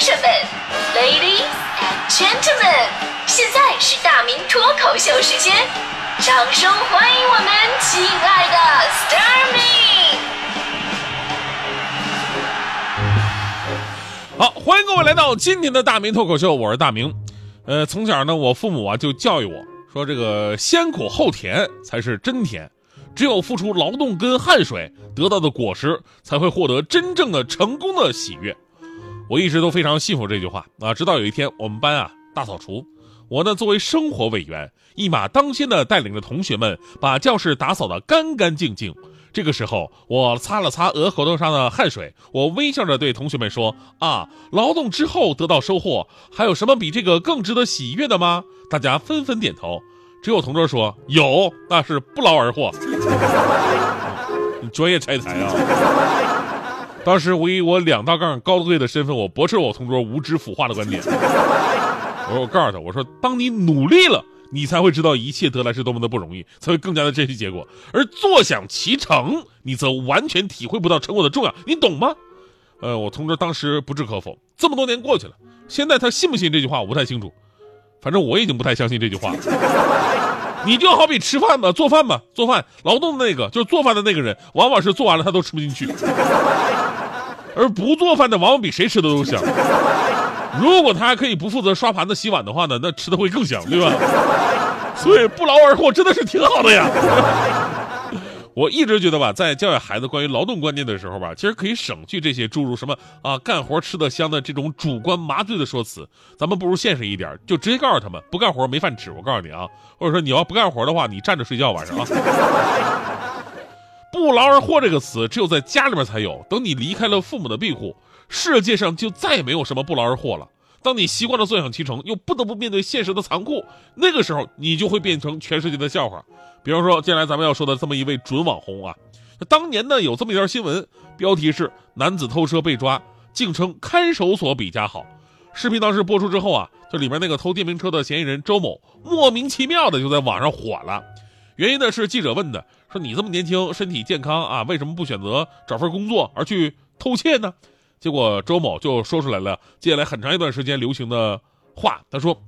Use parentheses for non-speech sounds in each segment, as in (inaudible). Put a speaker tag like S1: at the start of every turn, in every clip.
S1: 士们，Ladies and Gentlemen，现在是大明脱口秀时间，掌声欢迎我们亲爱的 s t a r m y
S2: 好，欢迎各位来到今天的大明脱口秀，我是大明。呃，从小呢，我父母啊就教育我说，这个先苦后甜才是真甜，只有付出劳动跟汗水，得到的果实才会获得真正的成功的喜悦。我一直都非常信服这句话啊，直到有一天我们班啊大扫除，我呢作为生活委员，一马当先的带领着同学们把教室打扫得干干净净。这个时候，我擦了擦额头上的汗水，我微笑着对同学们说：“啊，劳动之后得到收获，还有什么比这个更值得喜悦的吗？”大家纷纷点头，只有同桌说：“有，那是不劳而获。” (laughs) 你专业拆台啊！当时我以我两道杠高贵的身份，我驳斥我同桌无知腐化的观点。我说：“我告诉他，我说，当你努力了。”你才会知道一切得来是多么的不容易，才会更加的珍惜结果。而坐享其成，你则完全体会不到成果的重要，你懂吗？呃，我同桌当时不置可否。这么多年过去了，现在他信不信这句话我不太清楚，反正我已经不太相信这句话了。你就好比吃饭吧，做饭吧，做饭劳动的那个就是做饭的那个人，往往是做完了他都吃不进去，而不做饭的往往比谁吃的都香。如果他还可以不负责刷盘子、洗碗的话呢，那吃的会更香，对吧？所以不劳而获真的是挺好的呀。我一直觉得吧，在教育孩子关于劳动观念的时候吧，其实可以省去这些诸如什么啊干活吃得香的这种主观麻醉的说辞，咱们不如现实一点，就直接告诉他们不干活没饭吃。我告诉你啊，或者说你要不干活的话，你站着睡觉晚上啊。不劳而获这个词只有在家里面才有，等你离开了父母的庇护。世界上就再也没有什么不劳而获了。当你习惯了坐享其成，又不得不面对现实的残酷，那个时候你就会变成全世界的笑话。比方说，接下来咱们要说的这么一位准网红啊，当年呢有这么一条新闻，标题是“男子偷车被抓，竟称看守所比家好”。视频当时播出之后啊，这里面那个偷电瓶车的嫌疑人周某莫名其妙的就在网上火了。原因呢是记者问的，说你这么年轻，身体健康啊，为什么不选择找份工作而去偷窃呢？结果周某就说出来了接下来很长一段时间流行的话，他说：“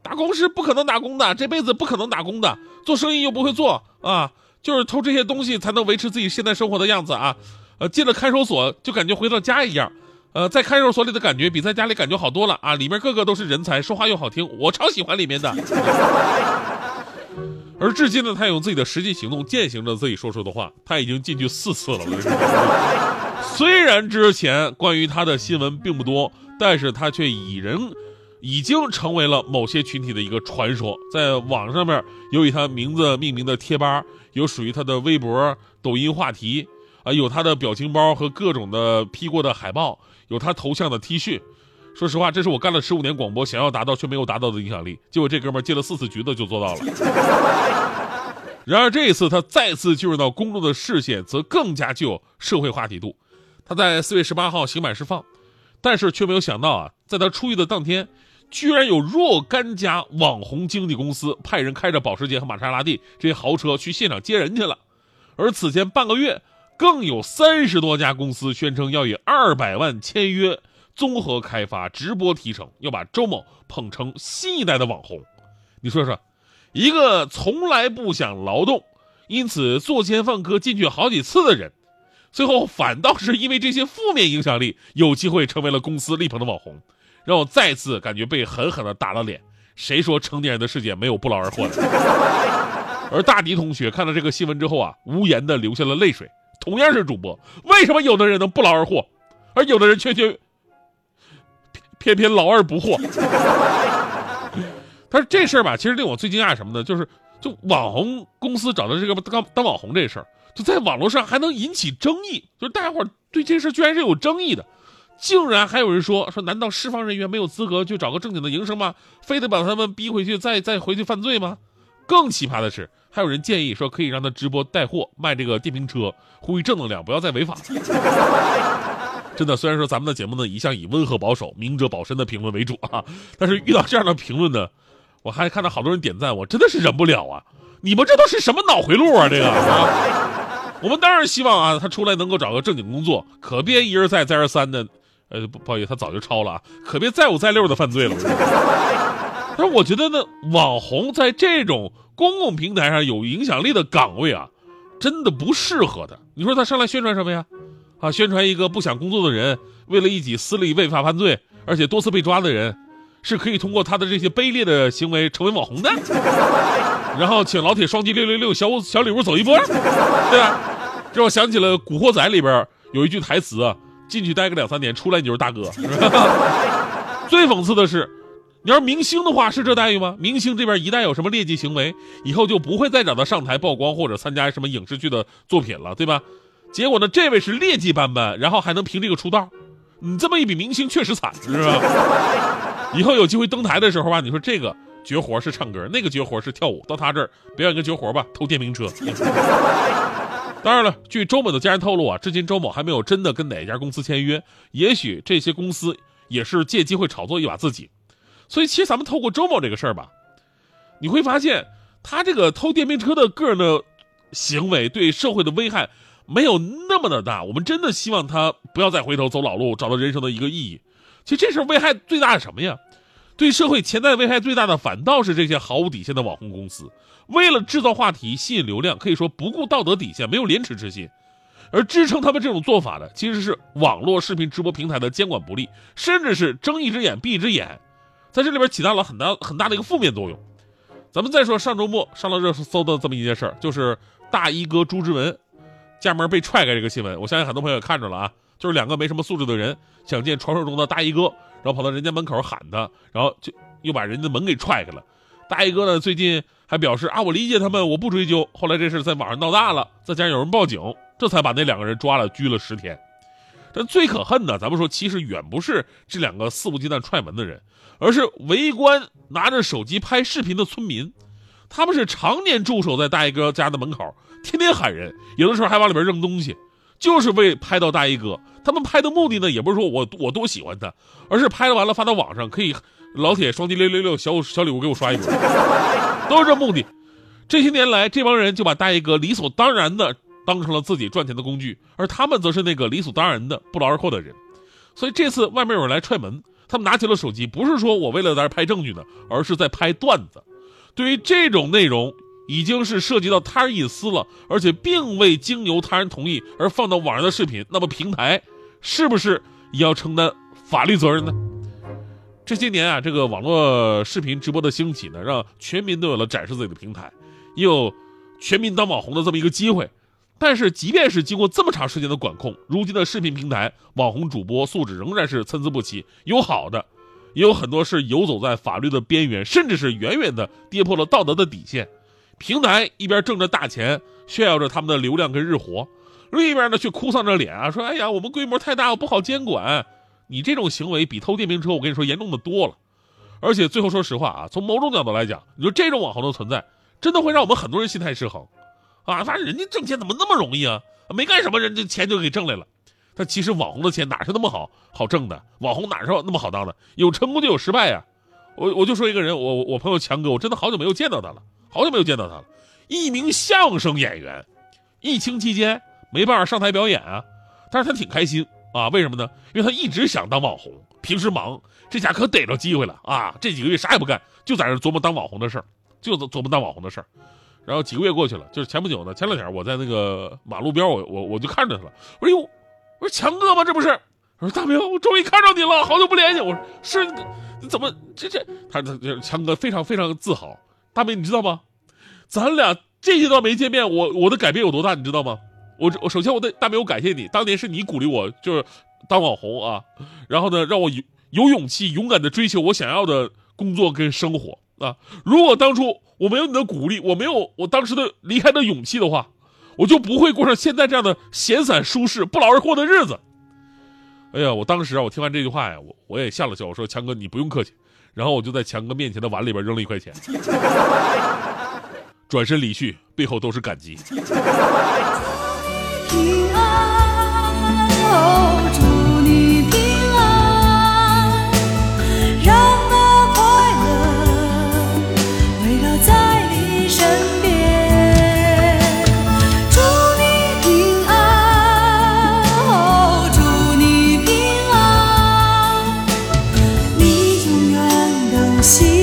S2: 打工是不可能打工的，这辈子不可能打工的，做生意又不会做啊，就是偷这些东西才能维持自己现在生活的样子啊。呃，进了看守所就感觉回到家一样，呃，在看守所里的感觉比在家里感觉好多了啊，里面个个都是人才，说话又好听，我超喜欢里面的。而至今呢，他用自己的实际行动践行着自己说出的话，他已经进去四次了。”虽然之前关于他的新闻并不多，但是他却已人已经成为了某些群体的一个传说。在网上面有以他名字命名的贴吧，有属于他的微博、抖音话题，啊，有他的表情包和各种的 P 过的海报，有他头像的 T 恤。说实话，这是我干了十五年广播想要达到却没有达到的影响力。结果这哥们接了四次局子就做到了。(laughs) 然而这一次他再次进入到公众的视线，则更加具有社会话题度。他在四月十八号刑满释放，但是却没有想到啊，在他出狱的当天，居然有若干家网红经纪公司派人开着保时捷和玛莎拉蒂这些豪车去现场接人去了。而此前半个月，更有三十多家公司宣称要以二百万签约综合开发直播提成，要把周某捧成新一代的网红。你说说，一个从来不想劳动，因此作奸犯科进去好几次的人。最后反倒是因为这些负面影响力，有机会成为了公司力捧的网红，让我再次感觉被狠狠的打了脸。谁说成年人的世界没有不劳而获的？而大迪同学看到这个新闻之后啊，无言的流下了泪水。同样是主播，为什么有的人能不劳而获，而有的人却却偏偏劳而不获？(laughs) 但是这事儿吧，其实令我最惊讶什么呢？就是就网红公司找到这个当当网红这事儿。就在网络上还能引起争议，就是大家伙对这事儿居然是有争议的，竟然还有人说说，难道释放人员没有资格去找个正经的营生吗？非得把他们逼回去再再回去犯罪吗？更奇葩的是，还有人建议说可以让他直播带货卖这个电瓶车，呼吁正能量，不要再违法。真的，虽然说咱们的节目呢一向以温和保守、明哲保身的评论为主啊，但是遇到这样的评论呢，我还看到好多人点赞，我真的是忍不了啊！你们这都是什么脑回路啊？这个啊！我们当然希望啊，他出来能够找个正经工作，可别一而再再而三的，呃，不不好意思，他早就超了啊，可别再五再六的犯罪了。(laughs) 但是我觉得呢，网红在这种公共平台上有影响力的岗位啊，真的不适合他。你说他上来宣传什么呀？啊，宣传一个不想工作的人，为了一己私利违法犯罪，而且多次被抓的人，是可以通过他的这些卑劣的行为成为网红的。然后请老铁双击六六六小小礼物走一波，对吧？这我想起了《古惑仔》里边有一句台词，进去待个两三年，出来你就是大哥。(laughs) 最讽刺的是。你要是明星的话，是这待遇吗？明星这边一旦有什么劣迹行为，以后就不会再找他上台曝光或者参加什么影视剧的作品了，对吧？结果呢，这位是劣迹斑斑，然后还能凭这个出道，你这么一比，明星确实惨，是吧？(laughs) 以后有机会登台的时候吧，你说这个绝活是唱歌，那个绝活是跳舞，到他这儿表演个绝活吧，偷电瓶车。当然了，据周某的家人透露啊，至今周某还没有真的跟哪家公司签约，也许这些公司也是借机会炒作一把自己。所以，其实咱们透过周某这个事儿吧，你会发现他这个偷电瓶车的个人的行为对社会的危害没有那么的大。我们真的希望他不要再回头走老路，找到人生的一个意义。其实这事危害最大是什么呀？对社会潜在危害最大的反倒是这些毫无底线的网红公司，为了制造话题、吸引流量，可以说不顾道德底线，没有廉耻之心。而支撑他们这种做法的，其实是网络视频直播平台的监管不力，甚至是睁一只眼闭一只眼。在这里边起到了很大很大的一个负面作用。咱们再说上周末上了热搜的这么一件事儿，就是大衣哥朱之文家门被踹开这个新闻。我相信很多朋友也看着了啊，就是两个没什么素质的人想见传说中的大衣哥，然后跑到人家门口喊他，然后就又把人家的门给踹开了。大衣哥呢最近还表示啊，我理解他们，我不追究。后来这事在网上闹大了，再加上有人报警，这才把那两个人抓了，拘了十天。但最可恨的，咱们说其实远不是这两个肆无忌惮踹门的人。而是围观拿着手机拍视频的村民，他们是常年驻守在大衣哥家的门口，天天喊人，有的时候还往里边扔东西，就是为拍到大衣哥。他们拍的目的呢，也不是说我我多喜欢他，而是拍完了发到网上，可以老铁双击六六六小小礼物给我刷一波，都是这目的。这些年来，这帮人就把大衣哥理所当然的当成了自己赚钱的工具，而他们则是那个理所当然的不劳而获的人。所以这次外面有人来踹门。他们拿起了手机，不是说我为了在这拍证据呢，而是在拍段子。对于这种内容，已经是涉及到他人隐私了，而且并未经由他人同意而放到网上的视频，那么平台是不是也要承担法律责任呢？这些年啊，这个网络视频直播的兴起呢，让全民都有了展示自己的平台，也有全民当网红的这么一个机会。但是，即便是经过这么长时间的管控，如今的视频平台网红主播素质仍然是参差不齐，有好的，也有很多是游走在法律的边缘，甚至是远远的跌破了道德的底线。平台一边挣着大钱，炫耀着他们的流量跟日活，另一边呢却哭丧着脸啊，说：“哎呀，我们规模太大，我不好监管。”你这种行为比偷电瓶车，我跟你说严重的多了。而且最后说实话啊，从某种角度来讲，你说这种网红的存在，真的会让我们很多人心态失衡。啊，反正人家挣钱怎么那么容易啊？没干什么，人家钱就给挣来了。但其实网红的钱哪是那么好好挣的？网红哪是那么好当的？有成功就有失败呀。我我就说一个人，我我朋友强哥，我真的好久没有见到他了，好久没有见到他了。一名相声演员，疫情期间没办法上台表演啊，但是他挺开心啊。为什么呢？因为他一直想当网红，平时忙，这下可逮着机会了啊！这几个月啥也不干，就在这琢磨当网红的事儿，就琢磨当网红的事儿。然后几个月过去了，就是前不久呢，前两天我在那个马路边，我我我就看着他了。我说哟，我说强哥吗？这不是？我说大明，我终于看着你了，好久不联系。我说是，你怎么这这？他他强哥非常非常自豪。大明，你知道吗？咱俩这些段没见面，我我的改变有多大，你知道吗？我我首先我的大明，我感谢你，当年是你鼓励我，就是当网红啊，然后呢，让我有有勇气勇敢的追求我想要的工作跟生活。啊！如果当初我没有你的鼓励，我没有我当时的离开的勇气的话，我就不会过上现在这样的闲散舒适、不劳而获的日子。哎呀，我当时啊，我听完这句话呀，我我也笑了笑，我说：“强哥，你不用客气。”然后我就在强哥面前的碗里边扔了一块钱，(laughs) 转身离去，背后都是感激。
S3: see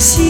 S3: así